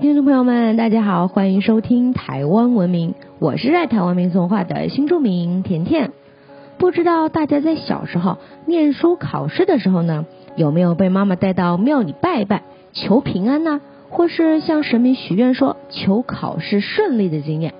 听众朋友们大家好，欢迎收听台湾文明，我是爱台湾民俗话的新著名甜甜。不知道大家在小时候念书考试的时候呢，有没有被妈妈带到庙里拜拜求平安呢？或是向神明许愿说求考试顺利的经验？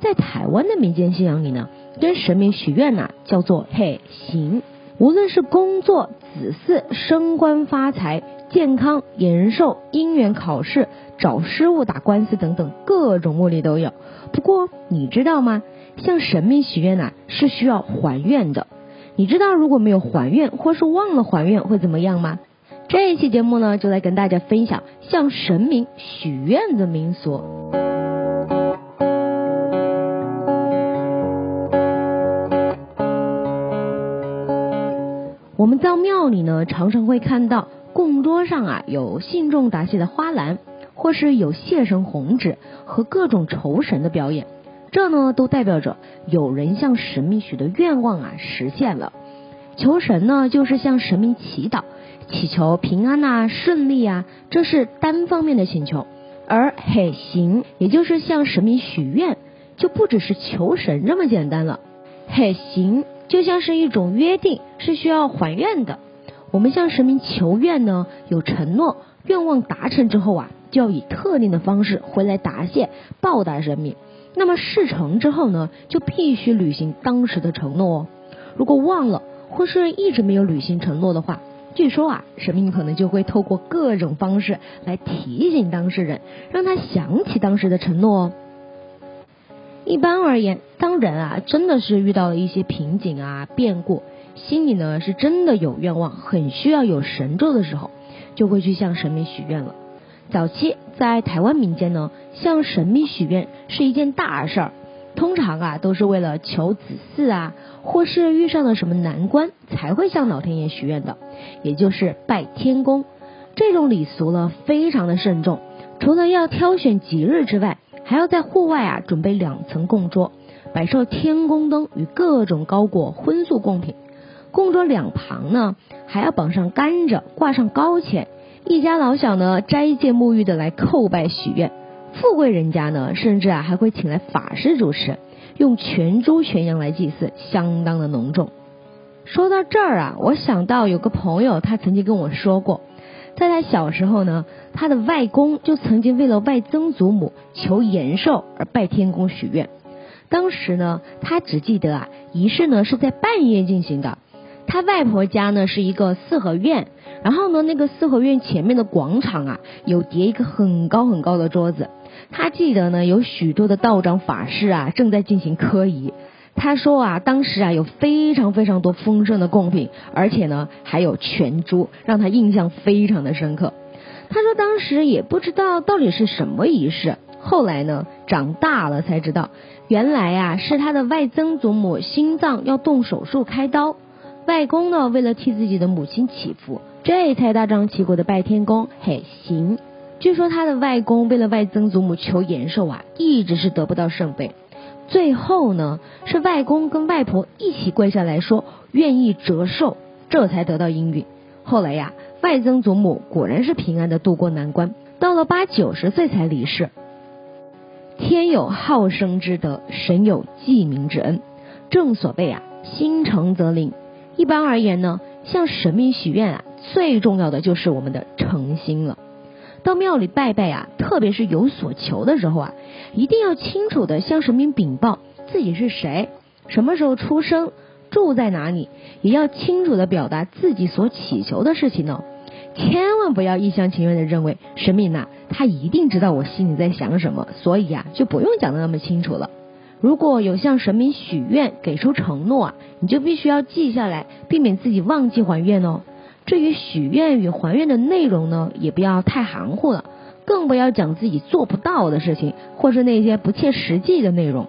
在台湾的民间信仰里呢，跟神明许愿呐叫做嘿行，无论是工作、子嗣、升官发财。健康、延寿、姻缘、考试、找师傅、打官司等等各种目的都有。不过你知道吗？向神明许愿呐是需要还愿的。你知道如果没有还愿，或是忘了还愿会怎么样吗？这一期节目呢，就来跟大家分享向神明许愿的民俗。我们到庙里呢，常常会看到。供桌上啊有信众答谢的花篮，或是有谢神红纸和各种酬神的表演，这呢都代表着有人向神明许的愿望啊实现了。求神呢就是向神明祈祷，祈求平安呐、顺利啊，这是单方面的请求；而嘿行，也就是向神明许愿，就不只是求神这么简单了。嘿行就像是一种约定，是需要还愿的。我们向神明求愿呢，有承诺，愿望达成之后啊，就要以特定的方式回来答谢报答神明。那么事成之后呢，就必须履行当时的承诺哦。如果忘了或是一直没有履行承诺的话，据说啊，神明可能就会透过各种方式来提醒当事人，让他想起当时的承诺哦。一般而言，当人啊真的是遇到了一些瓶颈啊变故。心里呢是真的有愿望，很需要有神咒的时候，就会去向神明许愿了。早期在台湾民间呢，向神明许愿是一件大事儿，通常啊都是为了求子嗣啊，或是遇上了什么难关才会向老天爷许愿的，也就是拜天公。这种礼俗呢非常的慎重，除了要挑选吉日之外，还要在户外啊准备两层供桌，摆设天宫灯与各种高果荤素贡品。供桌两旁呢，还要绑上甘蔗，挂上糕钱。一家老小呢，斋戒沐浴的来叩拜许愿。富贵人家呢，甚至啊还会请来法师主持，用全猪全羊来祭祀，相当的隆重。说到这儿啊，我想到有个朋友，他曾经跟我说过，在他小时候呢，他的外公就曾经为了外曾祖母求延寿而拜天公许愿。当时呢，他只记得啊，仪式呢是在半夜进行的。他外婆家呢是一个四合院，然后呢，那个四合院前面的广场啊，有叠一个很高很高的桌子。他记得呢，有许多的道长法师啊正在进行科仪。他说啊，当时啊有非常非常多丰盛的贡品，而且呢还有全猪，让他印象非常的深刻。他说当时也不知道到底是什么仪式，后来呢长大了才知道，原来啊是他的外曾祖母心脏要动手术开刀。外公呢，为了替自己的母亲祈福，这才大张旗鼓的拜天公。嘿，行。据说他的外公为了外曾祖母求延寿啊，一直是得不到圣杯。最后呢，是外公跟外婆一起跪下来说愿意折寿，这才得到应允。后来呀，外曾祖母果然是平安的度过难关，到了八九十岁才离世。天有好生之德，神有济民之恩。正所谓啊，心诚则灵。一般而言呢，向神明许愿啊，最重要的就是我们的诚心了。到庙里拜拜啊，特别是有所求的时候啊，一定要清楚的向神明禀报自己是谁，什么时候出生，住在哪里，也要清楚的表达自己所祈求的事情呢。千万不要一厢情愿的认为神明呐，他一定知道我心里在想什么，所以啊，就不用讲的那么清楚了。如果有向神明许愿，给出承诺啊，你就必须要记下来，避免自己忘记还愿哦。至于许愿与还愿的内容呢，也不要太含糊了，更不要讲自己做不到的事情，或是那些不切实际的内容。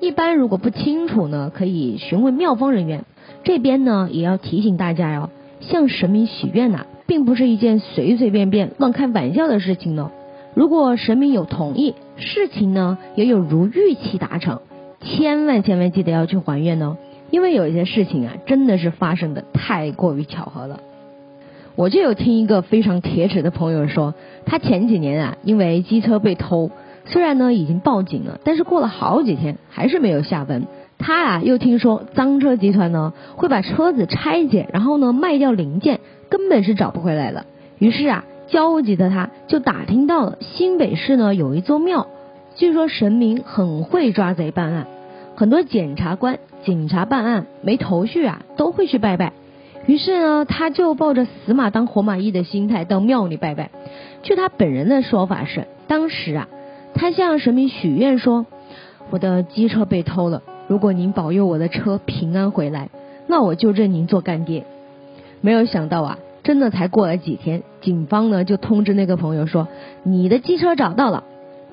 一般如果不清楚呢，可以询问庙方人员。这边呢，也要提醒大家哟，向神明许愿呐，并不是一件随随便便乱开玩笑的事情呢。如果神明有同意，事情呢也有如预期达成。千万千万记得要去还愿哦，因为有一些事情啊，真的是发生的太过于巧合了。我就有听一个非常铁齿的朋友说，他前几年啊，因为机车被偷，虽然呢已经报警了，但是过了好几天还是没有下文。他啊又听说赃车集团呢会把车子拆解，然后呢卖掉零件，根本是找不回来了。于是啊，焦急的他就打听到了新北市呢有一座庙，据说神明很会抓贼办案，很多检察官、警察办案没头绪啊都会去拜拜。于是呢，他就抱着死马当活马医的心态到庙里拜拜。据他本人的说法是，当时啊，他向神明许愿说：“我的机车被偷了。”如果您保佑我的车平安回来，那我就认您做干爹。没有想到啊，真的才过了几天，警方呢就通知那个朋友说，你的机车找到了，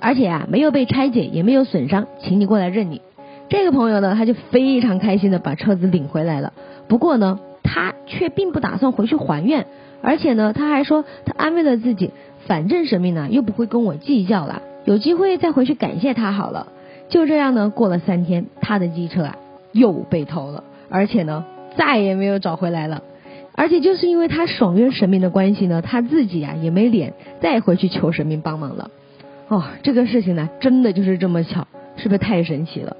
而且啊没有被拆解，也没有损伤，请你过来认领。这个朋友呢，他就非常开心的把车子领回来了。不过呢，他却并不打算回去还愿，而且呢，他还说他安慰了自己，反正神明呢又不会跟我计较了，有机会再回去感谢他好了。就这样呢，过了三天，他的机车啊又被偷了，而且呢再也没有找回来了。而且就是因为他爽约神明的关系呢，他自己啊也没脸再回去求神明帮忙了。哦，这个事情呢真的就是这么巧，是不是太神奇了？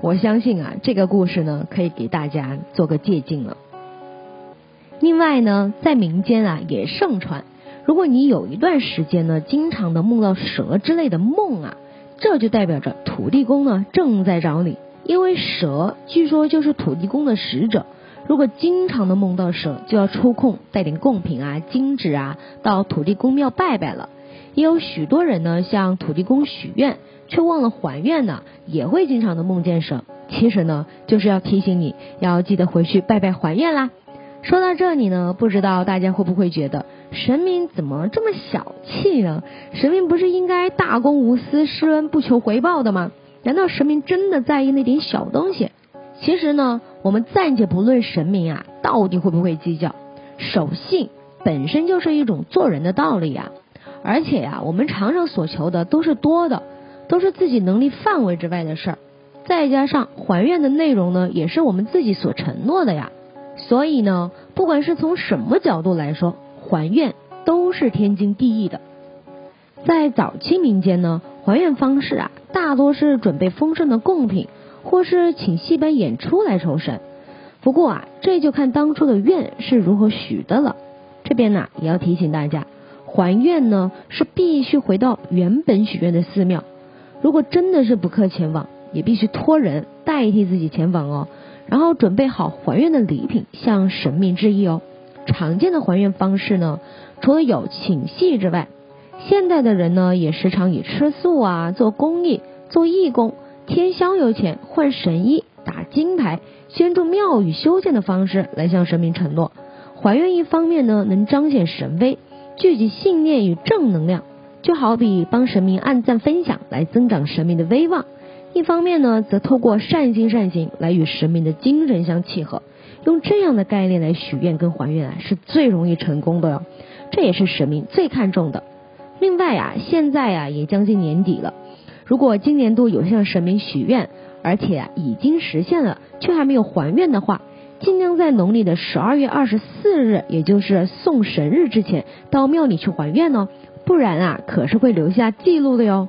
我相信啊，这个故事呢可以给大家做个借鉴了。另外呢，在民间啊也盛传，如果你有一段时间呢，经常的梦到蛇之类的梦啊。这就代表着土地公呢正在找你，因为蛇据说就是土地公的使者。如果经常的梦到蛇，就要抽空带点贡品啊、金纸啊到土地公庙拜拜了。也有许多人呢向土地公许愿，却忘了还愿呢，也会经常的梦见蛇。其实呢，就是要提醒你要记得回去拜拜还愿啦。说到这里呢，不知道大家会不会觉得？神明怎么这么小气呢？神明不是应该大公无私、施恩不求回报的吗？难道神明真的在意那点小东西？其实呢，我们暂且不论神明啊到底会不会计较，守信本身就是一种做人的道理呀。而且呀，我们常常所求的都是多的，都是自己能力范围之外的事儿。再加上还愿的内容呢，也是我们自己所承诺的呀。所以呢，不管是从什么角度来说，还愿都是天经地义的，在早期民间呢，还愿方式啊，大多是准备丰盛的贡品，或是请戏班演出来酬神。不过啊，这就看当初的愿是如何许的了。这边呢，也要提醒大家，还愿呢是必须回到原本许愿的寺庙。如果真的是不克前往，也必须托人代替自己前往哦，然后准备好还愿的礼品，向神明致意哦。常见的还愿方式呢，除了有请戏之外，现代的人呢也时常以吃素啊、做公益、做义工、添香油钱、换神衣、打金牌、捐助庙宇修建的方式来向神明承诺还愿。一方面呢，能彰显神威，聚集信念与正能量，就好比帮神明按赞分享来增长神明的威望；一方面呢，则透过善心善行来与神明的精神相契合。用这样的概念来许愿跟还愿啊，是最容易成功的哟。这也是神明最看重的。另外啊，现在啊也将近年底了，如果今年度有向神明许愿，而且已经实现了，却还没有还愿的话，尽量在农历的十二月二十四日，也就是送神日之前，到庙里去还愿哦，不然啊可是会留下记录的哟。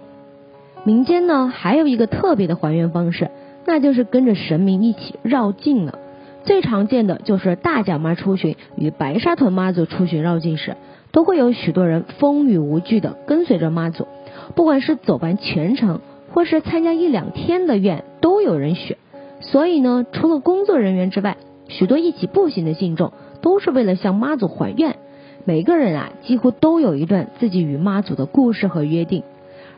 民间呢还有一个特别的还愿方式，那就是跟着神明一起绕境了。最常见的就是大脚妈出巡与白沙屯妈祖出巡绕境时，都会有许多人风雨无惧的跟随着妈祖，不管是走完全程，或是参加一两天的愿，都有人选。所以呢，除了工作人员之外，许多一起步行的信众都是为了向妈祖还愿。每个人啊，几乎都有一段自己与妈祖的故事和约定。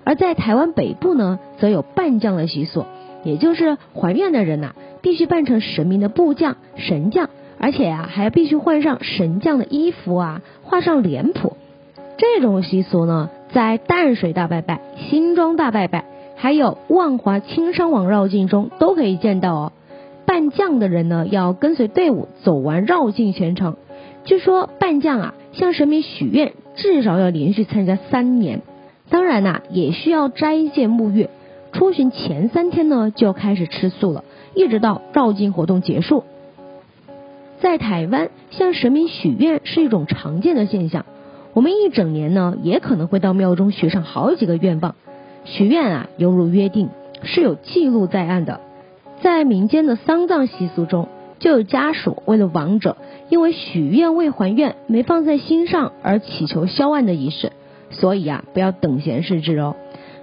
而在台湾北部呢，则有伴将的习俗，也就是还愿的人呐。必须扮成神明的部将、神将，而且啊，还必须换上神将的衣服啊，画上脸谱。这种习俗呢，在淡水大拜拜、新庄大拜拜，还有万华青山王绕境中都可以见到哦。扮将的人呢，要跟随队伍走完绕境全程。据说扮将啊，向神明许愿，至少要连续参加三年。当然呐，也需要斋戒沐浴。出巡前三天呢，就要开始吃素了。一直到绕境活动结束，在台湾向神明许愿是一种常见的现象。我们一整年呢，也可能会到庙中许上好几个愿望。许愿啊，犹如约定，是有记录在案的。在民间的丧葬习俗中，就有家属为了亡者，因为许愿未还愿，没放在心上而祈求消案的仪式。所以啊，不要等闲视之哦。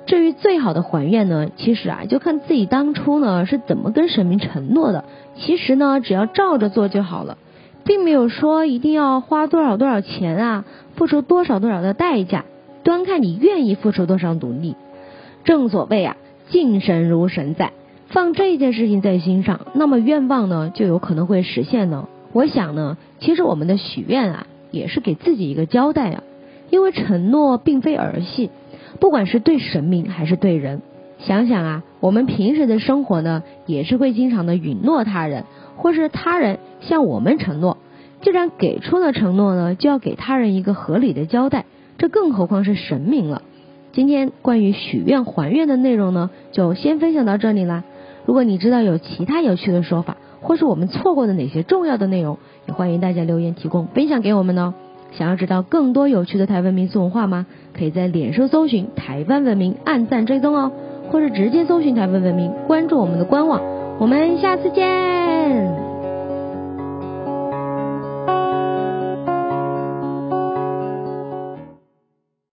至于最好的还愿呢，其实啊，就看自己当初呢是怎么跟神明承诺的。其实呢，只要照着做就好了，并没有说一定要花多少多少钱啊，付出多少多少的代价，端看你愿意付出多少努力。正所谓啊，敬神如神在，放这件事情在心上，那么愿望呢就有可能会实现呢。我想呢，其实我们的许愿啊，也是给自己一个交代啊，因为承诺并非儿戏。不管是对神明还是对人，想想啊，我们平时的生活呢，也是会经常的允诺他人，或是他人向我们承诺。既然给出了承诺呢，就要给他人一个合理的交代，这更何况是神明了。今天关于许愿还愿的内容呢，就先分享到这里啦。如果你知道有其他有趣的说法，或是我们错过的哪些重要的内容，也欢迎大家留言提供分享给我们哦。想要知道更多有趣的台湾民俗文化吗？可以在脸书搜寻台湾文明，按赞追踪哦，或是直接搜寻台湾文明，关注我们的官网。我们下次见。